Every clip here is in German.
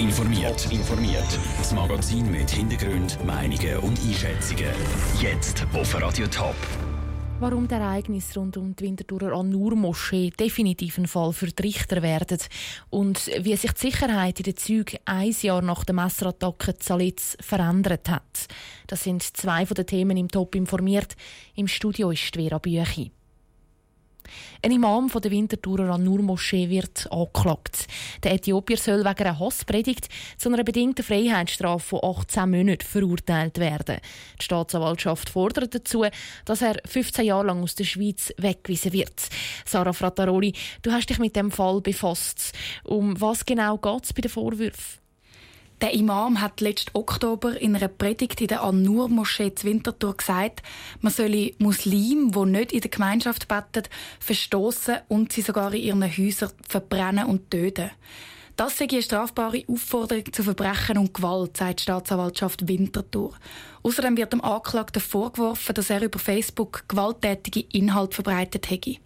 informiert. informiert. Das Magazin mit Hintergrund, Meinungen und Einschätzungen. Jetzt auf Radio Top. Warum die Ereignisse rund um die Winterthurer An-Nur-Moschee definitiv ein Fall für die Richter werden und wie sich die Sicherheit in den Zügen ein Jahr nach der Messerattacke Zalitz verändert hat. Das sind zwei von den Themen im Top informiert. Im Studio ist Vera Büchi. Ein Imam von der Winterthurer An-Nur-Moschee wird angeklagt. Der Äthiopier soll wegen einer Hasspredigt zu einer bedingten Freiheitsstrafe von 18 Monaten verurteilt werden. Die Staatsanwaltschaft fordert dazu, dass er 15 Jahre lang aus der Schweiz weggewiesen wird. Sarah Frattaroli, du hast dich mit dem Fall befasst. Um was genau geht es bei den Vorwürfen? Der Imam hat letzten Oktober in einer Predigt in der An-Nur-Moschee zu Winterthur gesagt, man solle Muslime, die nicht in der Gemeinschaft beten, verstoßen und sie sogar in ihren Häusern verbrennen und töten. Das sei eine strafbare Aufforderung zu Verbrechen und Gewalt, sagt die Staatsanwaltschaft Winterthur. Außerdem wird dem Anklagten vorgeworfen, dass er über Facebook gewalttätige Inhalte verbreitet hätte.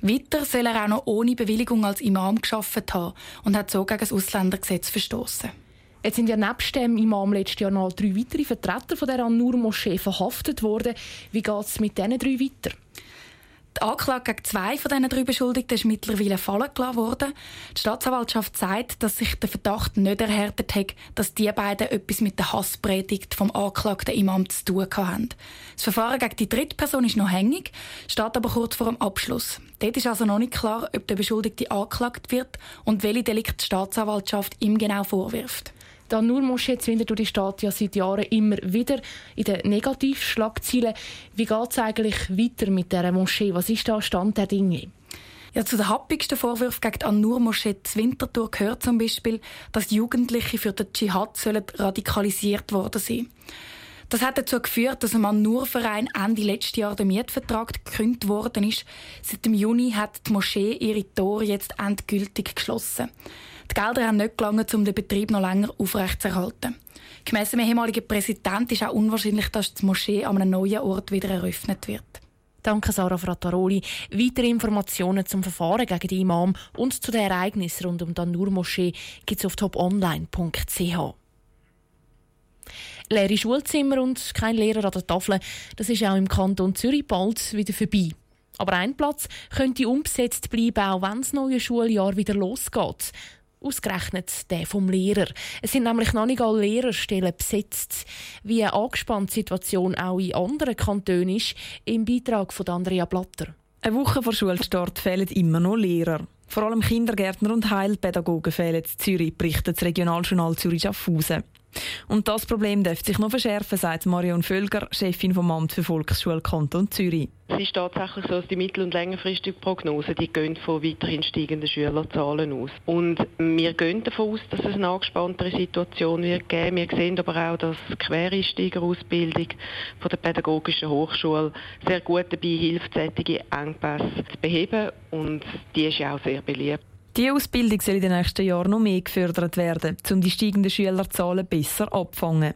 Weiter soll er auch noch ohne Bewilligung als Imam geschafft haben und hat so gegen das Ausländergesetz verstoßen. Jetzt sind ja nebst dem Imam letztes Jahr noch drei weitere Vertreter von der An-Nur-Moschee verhaftet worden. Wie geht es mit diesen drei weiter? Die Anklage gegen zwei von diesen drei Beschuldigten ist mittlerweile fallen gelassen worden. Die Staatsanwaltschaft sagt, dass sich der Verdacht nicht erhärtet hat, dass die beiden etwas mit der Hasspredigt vom angeklagten Imam zu tun haben. Das Verfahren gegen die dritte Person ist noch hängig, steht aber kurz vor dem Abschluss. Dort ist also noch nicht klar, ob der Beschuldigte angeklagt wird und welche Delikt die Staatsanwaltschaft ihm genau vorwirft. Die Nur-Moschee Winterthur steht ja seit Jahren immer wieder in den Negativschlagzeilen. Wie geht es eigentlich weiter mit dieser Moschee? Was ist da Stand der Dinge? Ja, zu den happigsten Vorwürfen gegen die An-Nur-Moschee Winterthur gehört zum Beispiel, dass Jugendliche für den Dschihad radikalisiert worden sind. Das hat dazu geführt, dass im An-Nur-Verein Ende letzten Jahr der Mietvertrag gekündigt worden ist. Seit dem Juni hat die Moschee ihre Tore jetzt endgültig geschlossen. Die Gelder haben nicht gelangen, um den Betrieb noch länger aufrechtzuerhalten. Gemäss dem ehemaligen Präsident ist auch unwahrscheinlich, dass die Moschee an einem neuen Ort wieder eröffnet wird. Danke, Sarah Frattaroli. Weitere Informationen zum Verfahren gegen den Imam und zu den Ereignissen rund um die Nur-Moschee gibt es auf toponline.ch. Leere Schulzimmer und kein Lehrer an der Tafel, das ist auch im Kanton Zürich bald wieder vorbei. Aber ein Platz könnte umgesetzt bleiben, auch wenn das neue Schuljahr wieder losgeht. Ausgerechnet der vom Lehrer. Es sind nämlich noch nicht alle Lehrerstellen besetzt. Wie eine angespannte Situation auch in anderen Kantonen ist, im Beitrag von Andrea Blatter. Eine Woche vor Schulstart fehlen immer noch Lehrer. Vor allem Kindergärtner und Heilpädagogen fehlen in Zürich, berichtet das Regionaljournal Zürich Schaffhausen. Und das Problem dürfte sich noch verschärfen, sagt Marion Völger, Chefin vom Amt für Volksschule Kanton Zürich. Es ist tatsächlich so, dass die mittel- und längerfristigen Prognosen die gehen von weiterhin steigenden Schülerzahlen aus. Und wir gehen davon aus, dass es eine angespanntere Situation wird geben. Wir sehen aber auch, dass die Quereinsteigerausbildung von der Pädagogischen Hochschule sehr gut dabei hilft, solche Engpässe zu beheben. Und die ist ja auch sehr beliebt. Die Ausbildung soll in den nächsten Jahren noch mehr gefördert werden, um die steigenden Schülerzahlen besser abzufangen.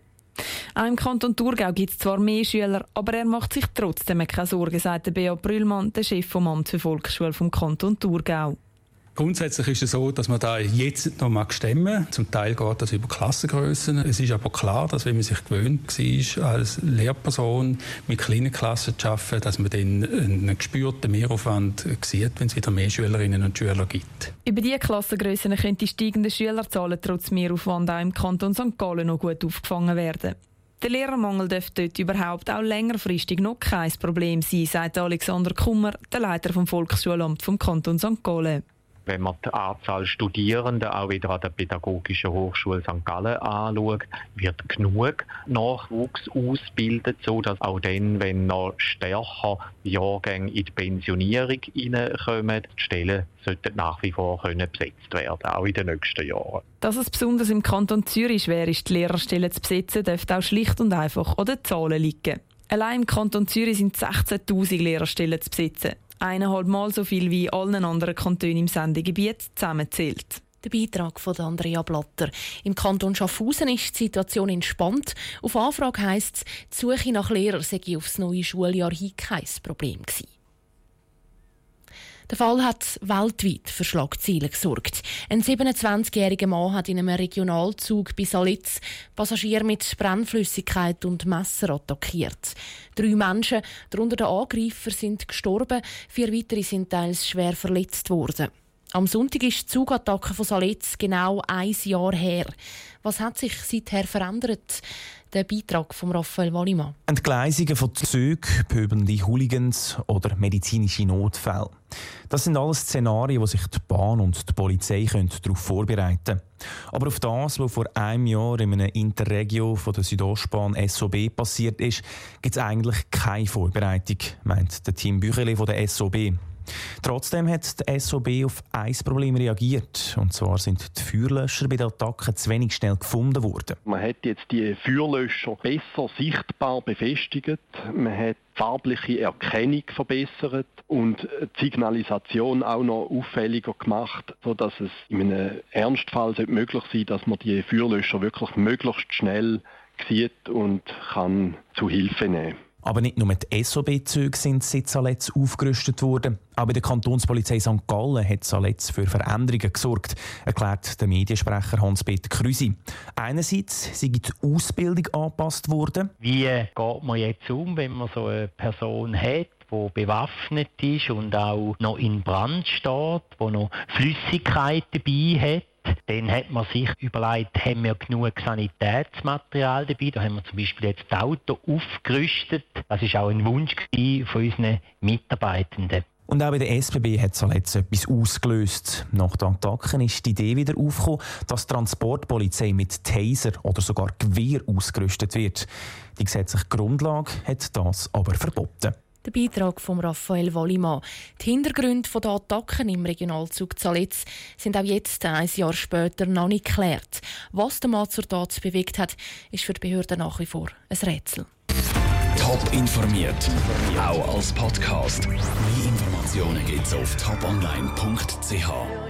Auch im Kanton Thurgau gibt es zwar mehr Schüler, aber er macht sich trotzdem keine Sorgen, sagt Bea Brüllmann, der Chef vom Amt für Volksschule vom Kanton Thurgau. Grundsätzlich ist es so, dass man da jetzt noch mag stemmen. Zum Teil geht das über Klassengrößen. Es ist aber klar, dass wenn man sich gewöhnt war, als Lehrperson mit kleinen Klassen zu arbeiten, dass man dann einen gespürten Mehraufwand sieht, wenn es wieder mehr Schülerinnen und Schüler gibt. Über diese Klassengrößen können die steigenden Schülerzahlen trotz Mehraufwand auch im Kanton St. Gallen noch gut aufgefangen werden. Der Lehrermangel dürfte dort überhaupt auch längerfristig noch kein Problem sein, sagt Alexander Kummer, der Leiter vom Volksschulamt vom Kanton St. Gallen wenn man die Anzahl Studierenden auch wieder an der Pädagogischen Hochschule St. Gallen anschaut, wird genug Nachwuchs ausgebildet, sodass auch dann, wenn noch stärker Jahrgänge in die Pensionierung hineinkommen, die Stellen sollten nach wie vor können besetzt werden, auch in den nächsten Jahren. Dass es besonders im Kanton Zürich schwer ist, die Lehrerstellen zu besetzen, dürfte auch schlicht und einfach an den Zahlen liegen. Allein im Kanton Zürich sind 16.000 Lehrerstellen zu besetzen eineinhalb Mal so viel wie allen anderen Kantonen im Sendegebiet zusammenzählt. Der Beitrag von Andrea Blatter. Im Kanton Schaffhausen ist die Situation entspannt. Auf Anfrage heisst es, die Suche nach Lehrern sei aufs neue Schuljahr hin kein Problem gewesen. Der Fall hat weltweit für Schlagzeilen gesorgt. Ein 27-jähriger Mann hat in einem Regionalzug bei Salitz Passagier mit Brennflüssigkeit und Messer attackiert. Drei Menschen, darunter der Angreifer, sind gestorben, vier weitere sind teils schwer verletzt worden. Am Sonntag ist die Zugattacke von Salitz genau ein Jahr her. Was hat sich seither verändert? Der Beitrag von Raphael Wallimann. Entgleisungen von Zügen, pöbelnde Hooligans oder medizinische Notfälle. Das sind alles Szenarien, wo sich die Bahn und die Polizei darauf vorbereiten können. Aber auf das, was vor einem Jahr in einem Interregio von der Südostbahn SOB passiert ist, gibt es eigentlich keine Vorbereitung, meint der Team Büchele von der SOB. Trotzdem hat die SOB auf ein Problem reagiert. Und zwar sind die Feuerlöscher bei der Attacke zu wenig schnell gefunden worden. Man hat jetzt die Feuerlöscher besser sichtbar befestigt. Man hat farbliche Erkennung verbessert und die Signalisation auch noch auffälliger gemacht, sodass es in einem Ernstfall möglich sein dass man die Feuerlöscher wirklich möglichst schnell sieht und kann zu Hilfe nehmen kann. Aber nicht nur die SOB-Züge sind seit Saletz aufgerüstet worden. Auch bei der Kantonspolizei St. Gallen hat Saletz für Veränderungen gesorgt, erklärt der Mediensprecher Hans-Peter Krüsi. Einerseits sei die Ausbildung angepasst worden. Wie geht man jetzt um, wenn man so eine Person hat, die bewaffnet ist und auch noch in Brand steht, die noch Flüssigkeit dabei hat? Dann hat man sich überlegt, haben wir genug Sanitätsmaterial dabei? Da haben wir zum Beispiel jetzt das Auto aufgerüstet. Das ist auch ein Wunsch von unseren Mitarbeitenden. Und auch bei der SBB hat es jetzt etwas ausgelöst. Nach den Attacken ist die Idee wieder aufgekommen, dass die Transportpolizei mit Taser oder sogar Gewehr ausgerüstet wird. Die gesetzliche Grundlage hat das aber verboten. Der Beitrag von Raphael Wallimann. Die Hintergründe der Attacken im Regionalzug Zalitz sind auch jetzt, ein Jahr später, noch nicht geklärt. Was der Mann zur Tat bewegt hat, ist für die Behörden nach wie vor ein Rätsel. Top informiert, auch als Podcast. Mehr Informationen gibt es auf toponline.ch.